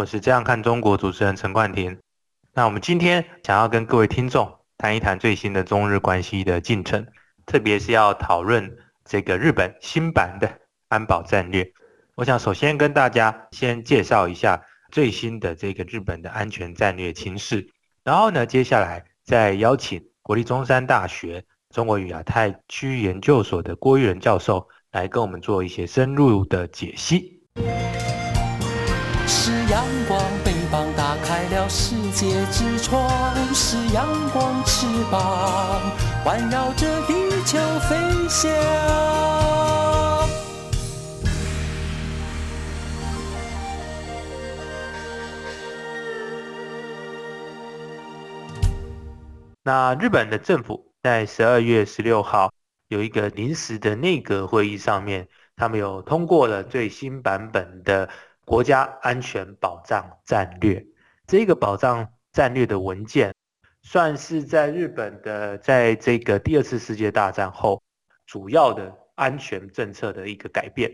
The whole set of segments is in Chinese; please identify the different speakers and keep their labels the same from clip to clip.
Speaker 1: 我是《这样看中国》主持人陈冠廷。那我们今天想要跟各位听众谈一谈最新的中日关系的进程，特别是要讨论这个日本新版的安保战略。我想首先跟大家先介绍一下最新的这个日本的安全战略情势，然后呢，接下来再邀请国立中山大学中国与亚太区域研究所的郭玉仁教授。来跟我们做一些深入的解析。
Speaker 2: 阳光，翅膀打开了世界之窗；是阳光，翅膀环绕着地球飞翔。
Speaker 1: 那日本的政府在十二月十六号。有一个临时的内阁会议上面，他们有通过了最新版本的国家安全保障战略。这个保障战略的文件，算是在日本的在这个第二次世界大战后主要的安全政策的一个改变。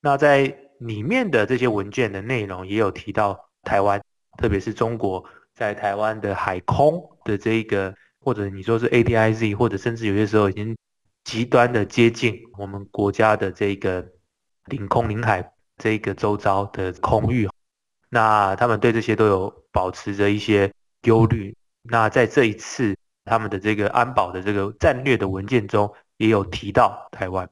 Speaker 1: 那在里面的这些文件的内容，也有提到台湾，特别是中国在台湾的海空的这个，或者你说是 ADIZ，或者甚至有些时候已经。极端的接近我们国家的这个领空、领海这个周遭的空域，那他们对这些都有保持着一些忧虑。那在这一次他们的这个安保的这个战略的文件中，也有提到台湾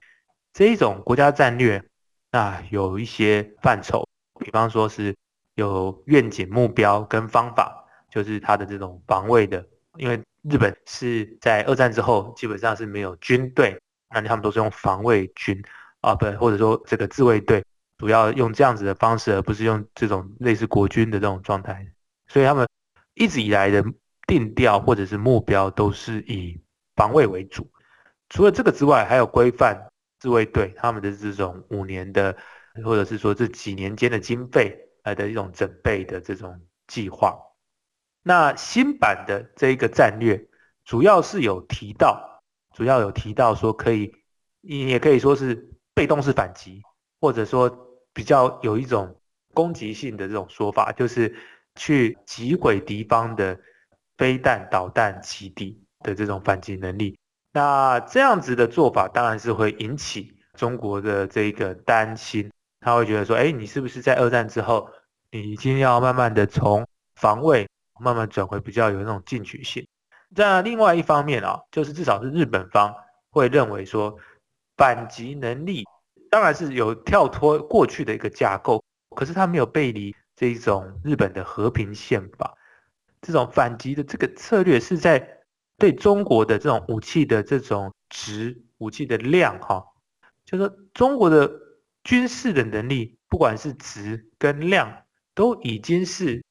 Speaker 1: 这一种国家战略。那有一些范畴，比方说是有愿景、目标跟方法，就是它的这种防卫的，因为。日本是在二战之后基本上是没有军队，那他们都是用防卫军啊，不，或者说这个自卫队，主要用这样子的方式，而不是用这种类似国军的这种状态。所以他们一直以来的定调或者是目标都是以防卫为主。除了这个之外，还有规范自卫队他们的这种五年的，或者是说这几年间的经费来的一种准备的这种计划。那新版的这一个战略，主要是有提到，主要有提到说可以，你也可以说是被动式反击，或者说比较有一种攻击性的这种说法，就是去击毁敌方的飞弹、导弹基地的这种反击能力。那这样子的做法，当然是会引起中国的这个担心，他会觉得说，哎，你是不是在二战之后，你已经要慢慢的从防卫。慢慢转回比较有那种进取性。那另外一方面啊，就是至少是日本方会认为说，反击能力当然是有跳脱过去的一个架构，可是它没有背离这一种日本的和平宪法。这种反击的这个策略是在对中国的这种武器的这种值、武器的量哈，就说中国的军事的能力，不管是值跟量，都已经是。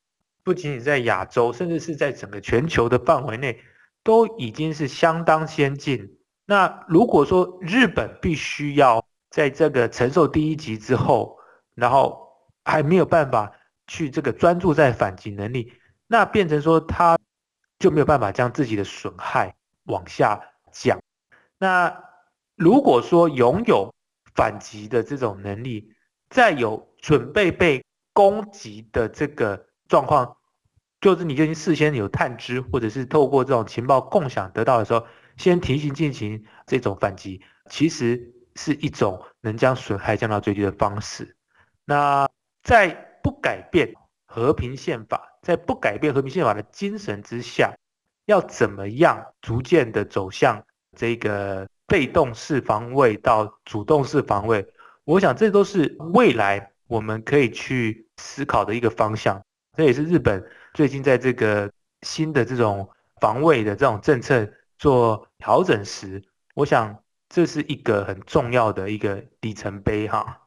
Speaker 1: 不仅仅在亚洲，甚至是在整个全球的范围内，都已经是相当先进。那如果说日本必须要在这个承受第一级之后，然后还没有办法去这个专注在反击能力，那变成说他就没有办法将自己的损害往下降。那如果说拥有反击的这种能力，再有准备被攻击的这个状况。就是你就已经事先有探知，或者是透过这种情报共享得到的时候，先提醒进行这种反击，其实是一种能将损害降到最低的方式。那在不改变和平宪法，在不改变和平宪法的精神之下，要怎么样逐渐的走向这个被动式防卫到主动式防卫？我想这都是未来我们可以去思考的一个方向。这也是日本。最近在这个新的这种防卫的这种政策做调整时，我想这是一个很重要的一个里程碑哈。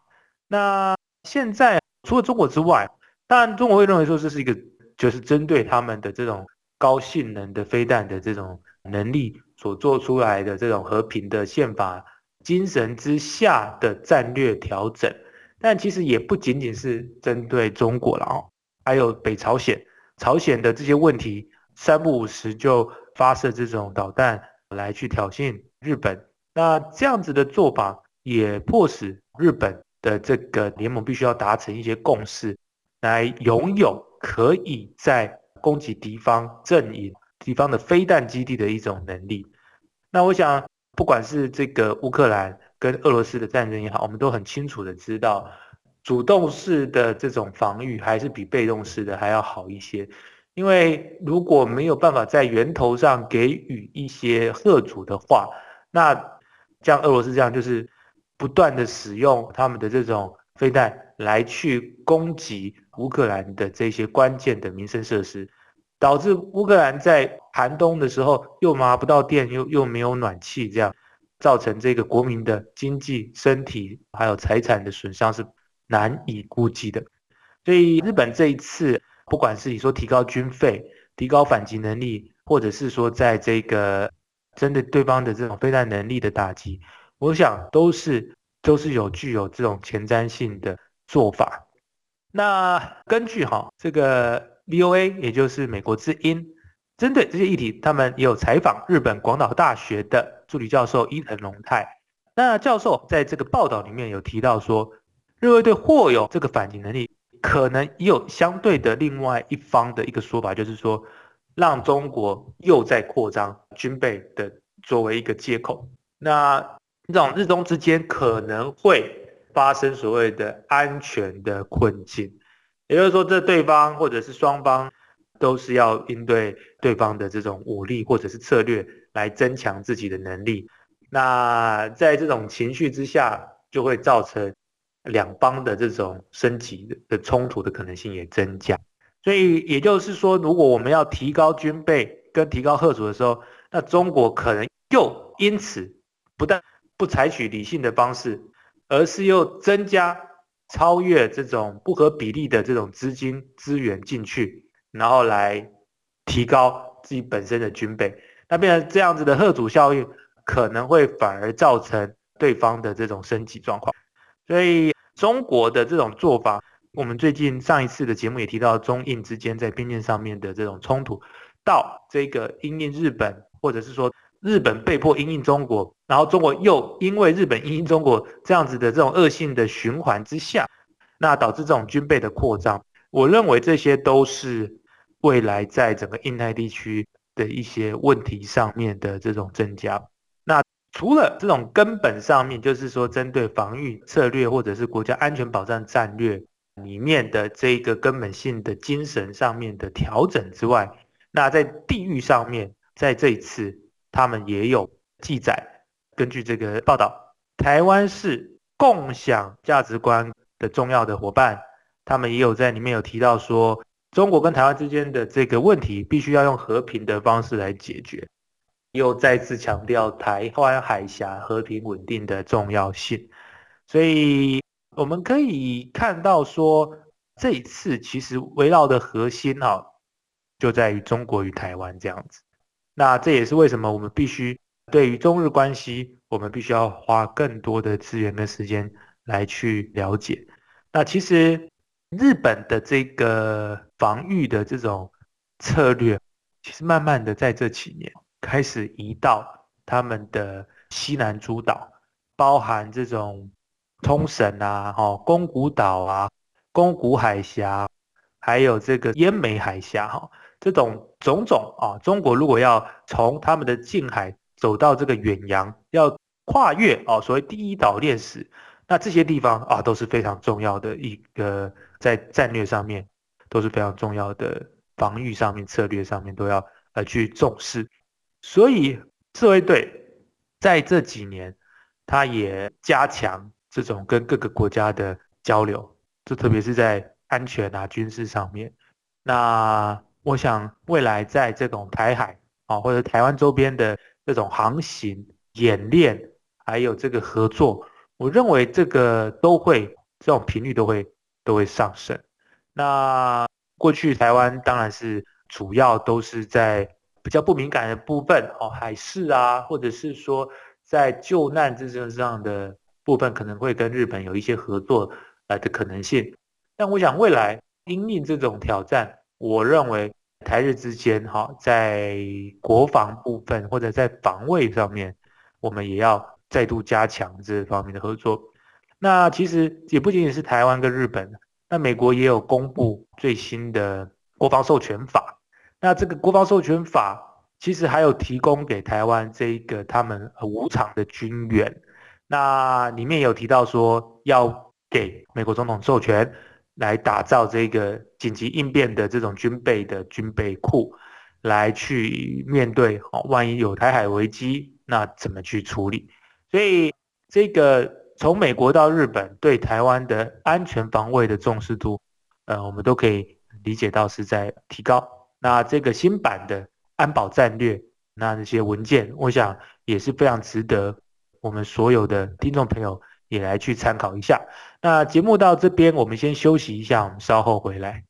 Speaker 1: 那现在除了中国之外，当然，中国会认为说这是一个就是针对他们的这种高性能的飞弹的这种能力所做出来的这种和平的宪法精神之下的战略调整。但其实也不仅仅是针对中国了哦，还有北朝鲜，朝鲜的这些问题三不五时就发射这种导弹来去挑衅日本。那这样子的做法也迫使日本的这个联盟必须要达成一些共识，来拥有可以在攻击敌方阵营、敌方的飞弹基地的一种能力。那我想，不管是这个乌克兰。跟俄罗斯的战争也好，我们都很清楚的知道，主动式的这种防御还是比被动式的还要好一些。因为如果没有办法在源头上给予一些贺阻的话，那像俄罗斯这样，就是不断的使用他们的这种飞弹来去攻击乌克兰的这些关键的民生设施，导致乌克兰在寒冬的时候又拿不到电，又又没有暖气，这样。造成这个国民的经济、身体还有财产的损伤是难以估计的。所以日本这一次，不管是你说提高军费、提高反击能力，或者是说在这个针对对方的这种飞弹能力的打击，我想都是都是有具有这种前瞻性的做法。那根据哈这个 VOA，也就是美国之音。针对这些议题，他们也有采访日本广岛大学的助理教授伊藤隆泰。那教授在这个报道里面有提到说，日卫队或有这个反击能力，可能也有相对的另外一方的一个说法，就是说让中国又在扩张军备的作为一个借口。那这种日中之间可能会发生所谓的安全的困境，也就是说，这对方或者是双方。都是要应对对方的这种武力或者是策略来增强自己的能力。那在这种情绪之下，就会造成两方的这种升级的冲突的可能性也增加。所以也就是说，如果我们要提高军备跟提高贺主的时候，那中国可能又因此不但不采取理性的方式，而是又增加超越这种不合比例的这种资金资源进去。然后来提高自己本身的军备，那变成这样子的贺主效应，可能会反而造成对方的这种升级状况。所以中国的这种做法，我们最近上一次的节目也提到，中印之间在边境上面的这种冲突，到这个因应日本，或者是说日本被迫因应中国，然后中国又因为日本因应中国这样子的这种恶性的循环之下，那导致这种军备的扩张。我认为这些都是。未来在整个印太地区的一些问题上面的这种增加，那除了这种根本上面，就是说针对防御策略或者是国家安全保障战略里面的这个根本性的精神上面的调整之外，那在地域上面，在这一次他们也有记载，根据这个报道，台湾是共享价值观的重要的伙伴，他们也有在里面有提到说。中国跟台湾之间的这个问题，必须要用和平的方式来解决，又再次强调台湾海峡和平稳定的重要性。所以我们可以看到说，这一次其实围绕的核心啊，就在于中国与台湾这样子。那这也是为什么我们必须对于中日关系，我们必须要花更多的资源跟时间来去了解。那其实。日本的这个防御的这种策略，其实慢慢的在这几年开始移到他们的西南诸岛，包含这种冲绳啊、哈宫古岛啊、宫古海峡，还有这个奄美海峡哈，这种种种啊，中国如果要从他们的近海走到这个远洋，要跨越哦，所谓第一岛链时，那这些地方啊都是非常重要的一个。在战略上面都是非常重要的，防御上面、策略上面都要呃去重视。所以自卫队在这几年，他也加强这种跟各个国家的交流，就特别是在安全啊、军事上面。那我想未来在这种台海啊或者台湾周边的这种航行演练，还有这个合作，我认为这个都会这种频率都会。都会上升，那过去台湾当然是主要都是在比较不敏感的部分哦，海事啊，或者是说在救难这些上的部分，可能会跟日本有一些合作呃的可能性。但我想未来因应这种挑战，我认为台日之间哈，在国防部分或者在防卫上面，我们也要再度加强这方面的合作。那其实也不仅仅是台湾跟日本，那美国也有公布最新的国防授权法。那这个国防授权法其实还有提供给台湾这一个他们无偿的军援，那里面有提到说要给美国总统授权来打造这个紧急应变的这种军备的军备库，来去面对哦，万一有台海危机，那怎么去处理？所以这个从美国到日本对台湾的安全防卫的重视度，呃，我们都可以理解到是在提高。那这个新版的安保战略，那这些文件，我想也是非常值得我们所有的听众朋友也来去参考一下。那节目到这边，我们先休息一下，我们稍后回来。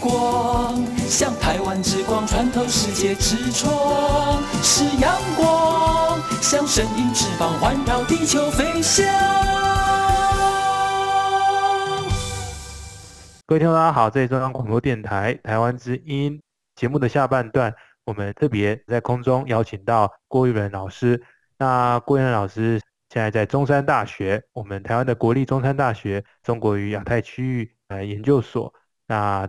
Speaker 2: 光，像台湾之光穿透世界之窗；是阳光，像神鹰翅膀环绕地球飞翔。
Speaker 1: 各位听众，大家好，这里是中央广播电台台湾之音节目的下半段，我们特别在空中邀请到郭玉仁老师。那郭玉仁老师现在在中山大学，我们台湾的国立中山大学中国与亚太区域呃研究所，那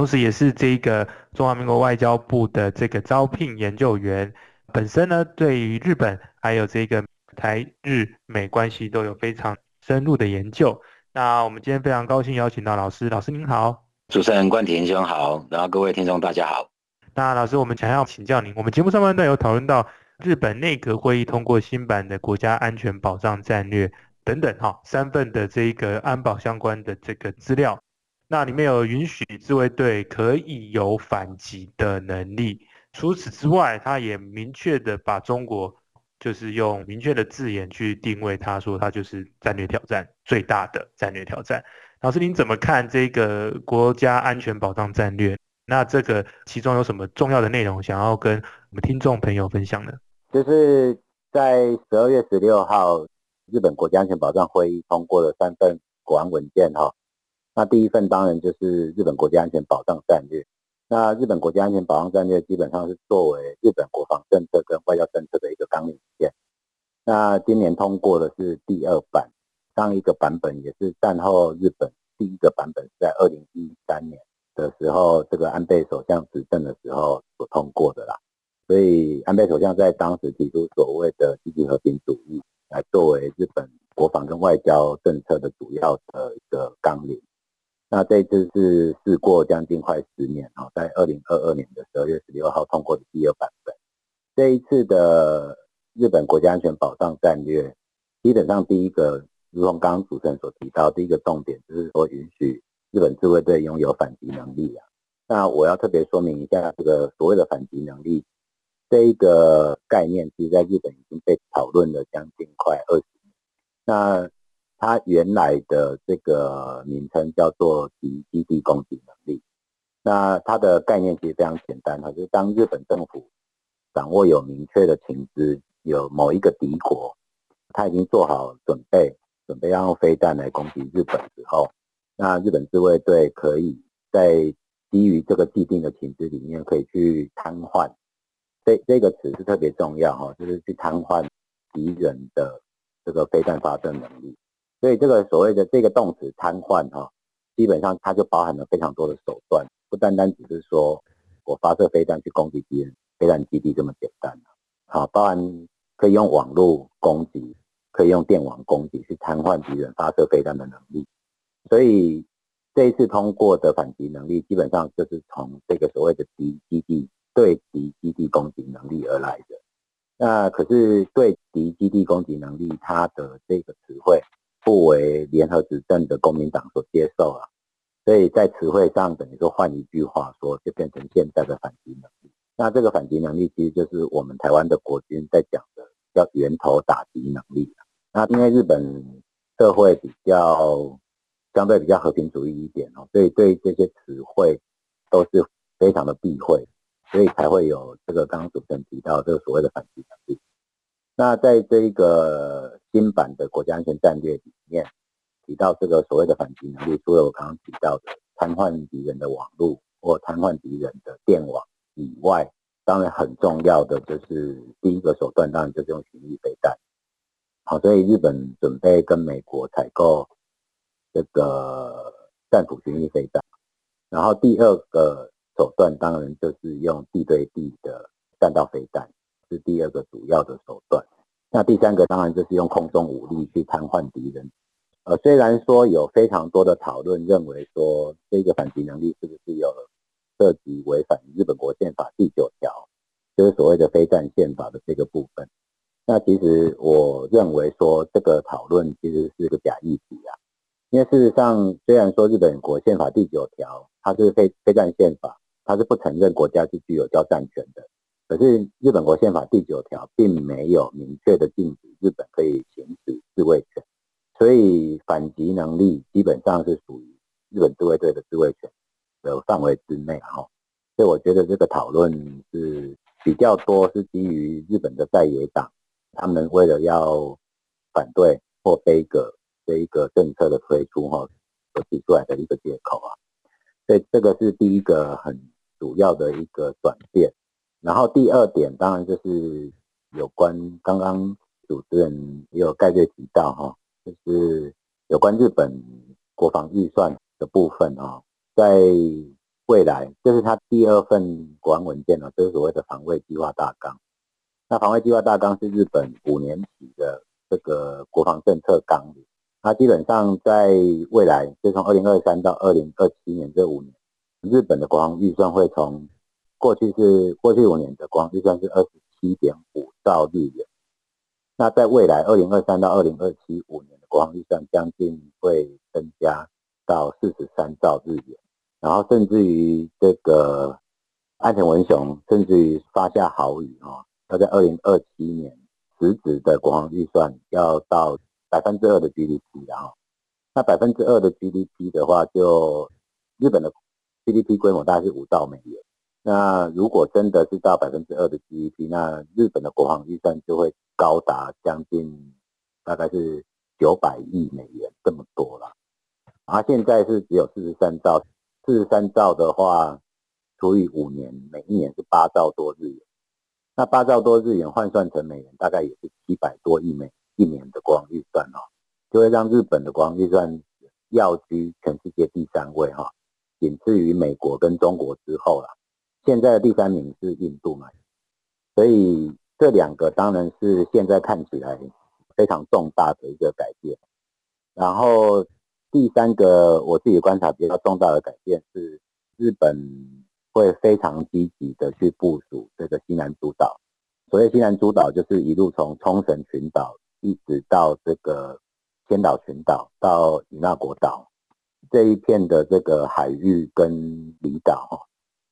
Speaker 1: 同时也是这个中华民国外交部的这个招聘研究员，本身呢对于日本还有这个台日美关系都有非常深入的研究。那我们今天非常高兴邀请到老师，老师您好，
Speaker 3: 主持人冠廷兄好，然后各位听众大家好。
Speaker 1: 那老师，我们想要请教您，我们节目上半段有讨论到日本内阁会议通过新版的国家安全保障战略等等哈，三份的这个安保相关的这个资料，那里面有允许自卫队可以有反击的能力，除此之外，他也明确的把中国。就是用明确的字眼去定位，他说他就是战略挑战最大的战略挑战。老师，您怎么看这个国家安全保障战略？那这个其中有什么重要的内容想要跟我们听众朋友分享呢？
Speaker 3: 就是在十二月十六号，日本国家安全保障会议通过了三份国安文件哈。那第一份当然就是日本国家安全保障战略。那日本国家安全保障战略基本上是作为日本国防政策跟外交政策的一个纲领线。那今年通过的是第二版，上一个版本也是战后日本第一个版本，是在二零一三年的时候，这个安倍首相执政的时候所通过的啦。所以安倍首相在当时提出所谓的积极和平主义，来作为日本国防跟外交政策的主要的一个纲领。那这次是试过将近快十年啊，在二零二二年的十二月十六号通过的第二版本。这一次的日本国家安全保障战略，基本上第一个，如同刚刚主持人所提到，第一个重点就是说允许日本自卫队拥有反击能力啊。那我要特别说明一下，这个所谓的反击能力这一个概念，其实在日本已经被讨论了将近快二十年。那它原来的这个名称叫做敌基地攻击能力。那它的概念其实非常简单哈，就是当日本政府掌握有明确的情资，有某一个敌国，他已经做好准备，准备要用飞弹来攻击日本之后，那日本自卫队可以在基于这个既定的情资里面，可以去瘫痪。这这个词是特别重要哈，就是去瘫痪敌人的这个飞弹发射能力。所以这个所谓的这个动词瘫痪哈，基本上它就包含了非常多的手段。不单单只是说我发射飞弹去攻击敌人飞弹基地这么简单啊，包含可以用网络攻击，可以用电网攻击去瘫痪敌人发射飞弹的能力。所以这一次通过的反击能力，基本上就是从这个所谓的敌基地对敌基地攻击能力而来的。那可是对敌基地攻击能力，它的这个词汇不为联合执政的公民党所接受啊。所以在词汇上，等于说换一句话说，就变成现在的反击能力。那这个反击能力，其实就是我们台湾的国军在讲的叫源头打击能力。那因为日本社会比较相对比较和平主义一点哦，所以对这些词汇都是非常的避讳，所以才会有这个刚刚主持人提到这个所谓的反击能力。那在这一个新版的国家安全战略里面。提到这个所谓的反击能力，除了我刚刚提到的瘫痪敌人的网络或瘫痪敌人的电网以外，当然很重要的就是第一个手段，当然就是用巡弋飞弹。好，所以日本准备跟美国采购这个战斧巡弋飞弹。然后第二个手段，当然就是用地对地的弹道飞弹，是第二个主要的手段。那第三个当然就是用空中武力去瘫痪敌人。呃，虽然说有非常多的讨论，认为说这个反击能力是不是有涉及违反日本国宪法第九条，就是所谓的非战宪法的这个部分。那其实我认为说这个讨论其实是个假议题啊，因为事实上虽然说日本国宪法第九条它是非非战宪法，它是不承认国家是具有交战权的，可是日本国宪法第九条并没有明确的禁止日本可以行使自卫权。所以反击能力基本上是属于日本自卫队的自卫权的范围之内哈，所以我觉得这个讨论是比较多是基于日本的在野党，他们为了要反对或背个这一个政策的推出哈所提出来的一个借口啊，所以这个是第一个很主要的一个转变。然后第二点当然就是有关刚刚主持人也有概略提到哈。就是有关日本国防预算的部分啊，在未来，这是他第二份国安文件了，就是所谓的防卫计划大纲。那防卫计划大纲是日本五年期的这个国防政策纲领。那基本上在未来，就从二零二三到二零二七年这五年，日本的国防预算会从过去是过去五年的国防预算是二十七点五兆日元。那在未来二零二三到二零二七五年的国防预算将近会增加到四十三兆日元，然后甚至于这个安田文雄甚至于发下豪语哈，要在二零二七年实质的国防预算要到百分之二的 GDP 然后，那百分之二的 GDP 的话，就日本的 GDP 规模大概是五兆美元。那如果真的是到百分之二的 GDP，那日本的国防预算就会高达将近大概是九百亿美元这么多了。啊，现在是只有四十三兆，四十三兆的话除以五年，每一年是八兆多日元。那八兆多日元换算成美元，大概也是七百多亿美一年的国防预算哦，就会让日本的国防预算要居全世界第三位哈，仅次于美国跟中国之后了。现在的第三名是印度嘛，所以这两个当然是现在看起来非常重大的一个改变。然后第三个我自己观察比较重大的改变是，日本会非常积极的去部署这个西南诸岛。所谓西南诸岛，就是一路从冲绳群岛一直到这个千岛群岛到与那国岛，这一片的这个海域跟离岛，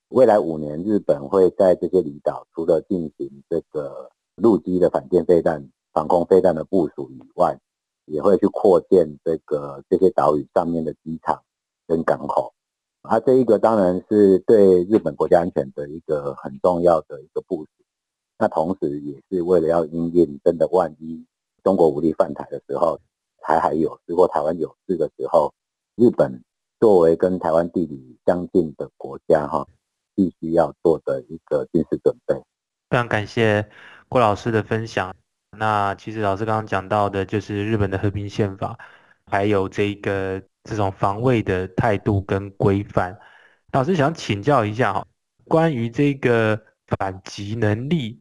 Speaker 3: 未来五年日本会在这些离岛除了进行这个陆基的反舰飞弹、防空飞弹的部署以外，也会去扩建这个这些岛屿上面的机场跟港口。啊，这一个当然是对日本国家安全的一个很重要的一个部署。那同时也是为了要应验真的万一中国武力犯台的时候。台海有事或台湾有事的时候，日本作为跟台湾地理相近的国家，哈，必须要做的一个军事准备。
Speaker 1: 非常感谢郭老师的分享。那其实老师刚刚讲到的，就是日本的和平宪法，还有这个这种防卫的态度跟规范。老师想请教一下哈，关于这个反击能力，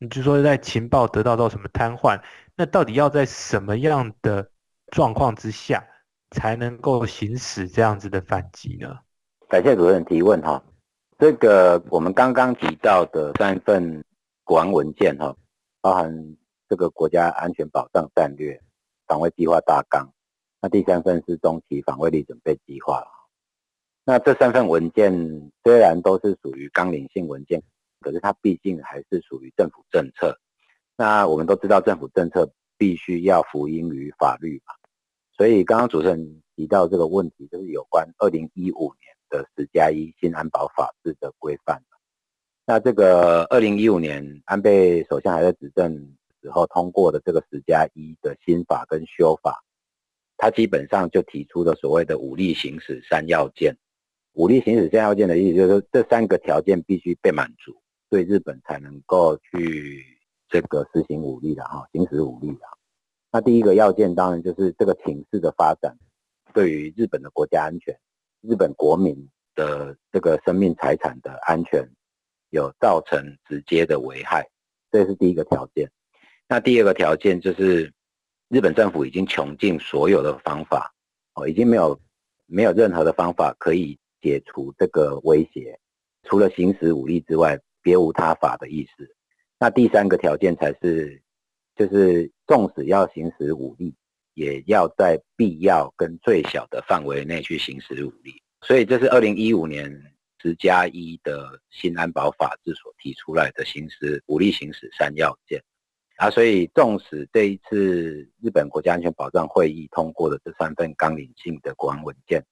Speaker 1: 你就说在情报得到到什么瘫痪，那到底要在什么样的？状况之下才能够行使这样子的反击呢？
Speaker 3: 感谢主任提问哈。这个我们刚刚提到的三份国安文件哈，包含这个国家安全保障战略、防卫计划大纲，那第三份是中期防卫力准备计划那这三份文件虽然都是属于纲领性文件，可是它毕竟还是属于政府政策。那我们都知道政府政策。必须要服膺于法律嘛，所以刚刚主持人提到这个问题，就是有关二零一五年的十加一新安保法制的规范。那这个二零一五年安倍首相还在执政时候通过的这个十加一的新法跟修法，它基本上就提出了所谓的武力行使三要件。武力行使三要件的意思就是说，这三个条件必须被满足，对日本才能够去。这个实行武力的哈，行使武力的。那第一个要件当然就是这个情势的发展，对于日本的国家安全、日本国民的这个生命财产的安全有造成直接的危害，这是第一个条件。那第二个条件就是日本政府已经穷尽所有的方法，哦，已经没有没有任何的方法可以解除这个威胁，除了行使武力之外，别无他法的意思。那第三个条件才是，就是纵使要行使武力，也要在必要跟最小的范围内去行使武力。所以这是二零一五年十加一的新安保法制所提出来的行使武力行使三要件。啊，所以纵使这一次日本国家安全保障会议通过的这三份纲领性的国安文件，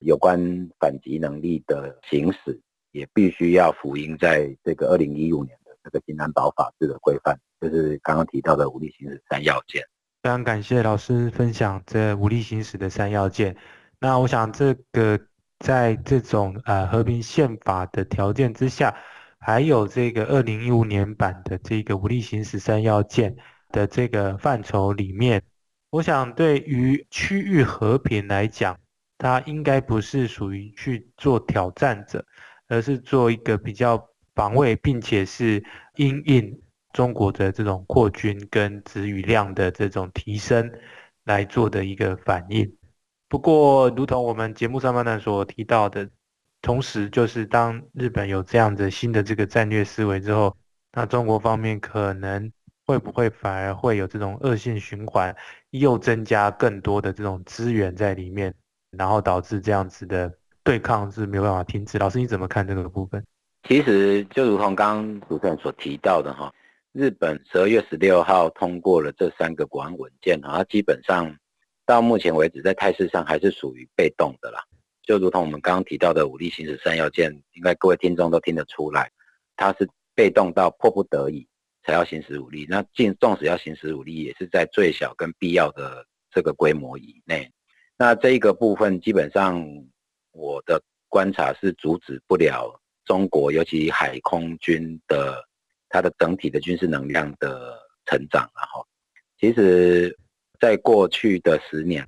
Speaker 3: 有关反击能力的行使，也必须要福音在这个二零一五年的。这个新安保法制的规范，就是刚刚提到的武力行使三要件。
Speaker 1: 非常感谢老师分享这武力行使的三要件。那我想，这个在这种呃和平宪法的条件之下，还有这个二零一五年版的这个武力行使三要件的这个范畴里面，我想对于区域和平来讲，它应该不是属于去做挑战者，而是做一个比较。防卫，并且是因应中国的这种扩军跟子语量的这种提升来做的一个反应。不过，如同我们节目上半段所提到的，同时就是当日本有这样的新的这个战略思维之后，那中国方面可能会不会反而会有这种恶性循环，又增加更多的这种资源在里面，然后导致这样子的对抗是没有办法停止。老师，你怎么看这个部分？
Speaker 3: 其实就如同刚刚主持人所提到的哈，日本十二月十六号通过了这三个国安文件，然后基本上到目前为止在态势上还是属于被动的啦。就如同我们刚刚提到的武力行使三要件，应该各位听众都听得出来，它是被动到迫不得已才要行使武力。那尽纵使要行使武力，也是在最小跟必要的这个规模以内。那这一个部分基本上我的观察是阻止不了。中国尤其海空军的它的整体的军事能量的成长啊，哈，其实在过去的十年，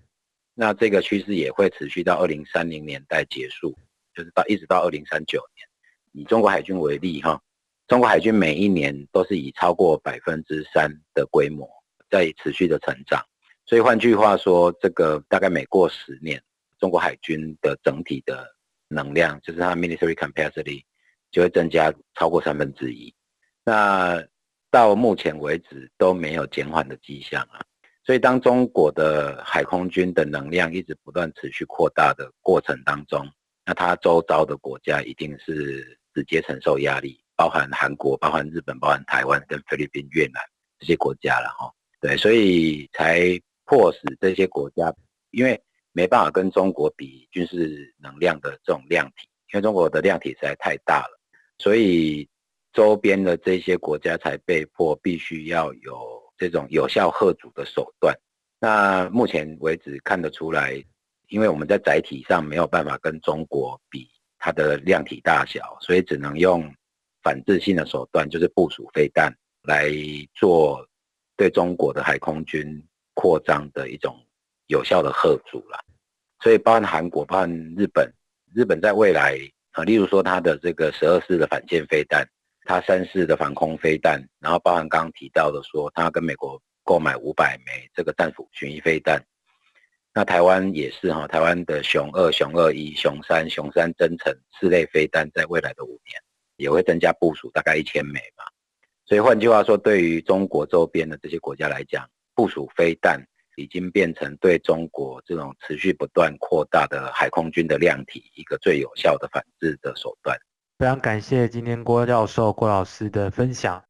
Speaker 3: 那这个趋势也会持续到二零三零年代结束，就是到一直到二零三九年。以中国海军为例，哈，中国海军每一年都是以超过百分之三的规模在持续的成长，所以换句话说，这个大概每过十年，中国海军的整体的能量，就是它 military capacity。就会增加超过三分之一，那到目前为止都没有减缓的迹象啊，所以当中国的海空军的能量一直不断持续扩大的过程当中，那它周遭的国家一定是直接承受压力，包含韩国、包含日本、包含台湾跟菲律宾、越南这些国家了哈。对，所以才迫使这些国家，因为没办法跟中国比军事能量的这种量体，因为中国的量体实在太大了，所以周边的这些国家才被迫必须要有这种有效贺阻的手段。那目前为止看得出来，因为我们在载体上没有办法跟中国比它的量体大小，所以只能用反制性的手段，就是部署飞弹来做。对中国的海空军扩张的一种有效的贺阻了，所以包含韩国、包含日本，日本在未来啊，例如说它的这个十二式的反舰飞弹，它三式的防空飞弹，然后包含刚刚提到的说，它跟美国购买五百枚这个战斧巡弋飞弹，那台湾也是哈，台湾的熊二、熊二一、熊三、熊三增程四类飞弹，在未来的五年也会增加部署大概一千枚嘛。所以换句话说，对于中国周边的这些国家来讲，部署飞弹已经变成对中国这种持续不断扩大的海空军的量体一个最有效的反制的手段。
Speaker 1: 非常感谢今天郭教授、郭老师的分享。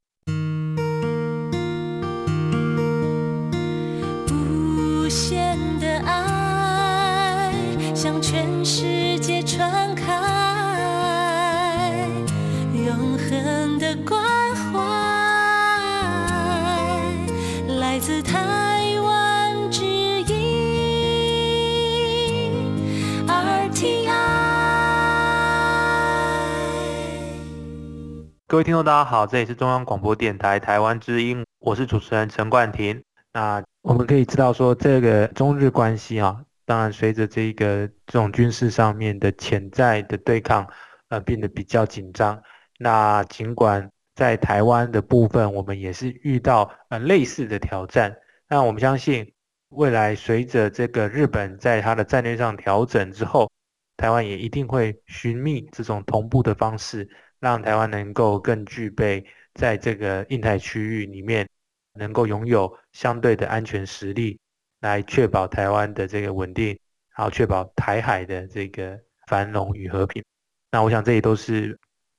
Speaker 1: 各位听众，大家好，这里是中央广播电台台湾之音，我是主持人陈冠廷。那我们可以知道说，这个中日关系啊，当然随着这个这种军事上面的潜在的对抗，呃，变得比较紧张。那尽管在台湾的部分，我们也是遇到呃类似的挑战。那我们相信，未来随着这个日本在它的战略上调整之后，台湾也一定会寻觅这种同步的方式，让台湾能够更具备在这个印太区域里面能够拥有相对的安全实力，来确保台湾的这个稳定，然后确保台海的这个繁荣与和平。那我想这也都是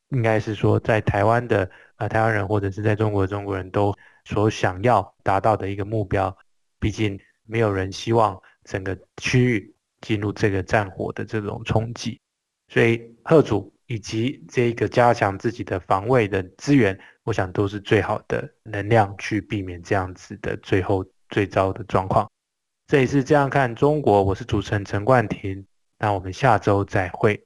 Speaker 1: 应该是说在台湾的。啊，台湾人或者是在中国的中国人都所想要达到的一个目标，毕竟没有人希望整个区域进入这个战火的这种冲击，所以贺主以及这个加强自己的防卫的资源，我想都是最好的能量去避免这样子的最后最糟的状况。这里是这样看中国，我是主持人陈冠廷，那我们下周再会。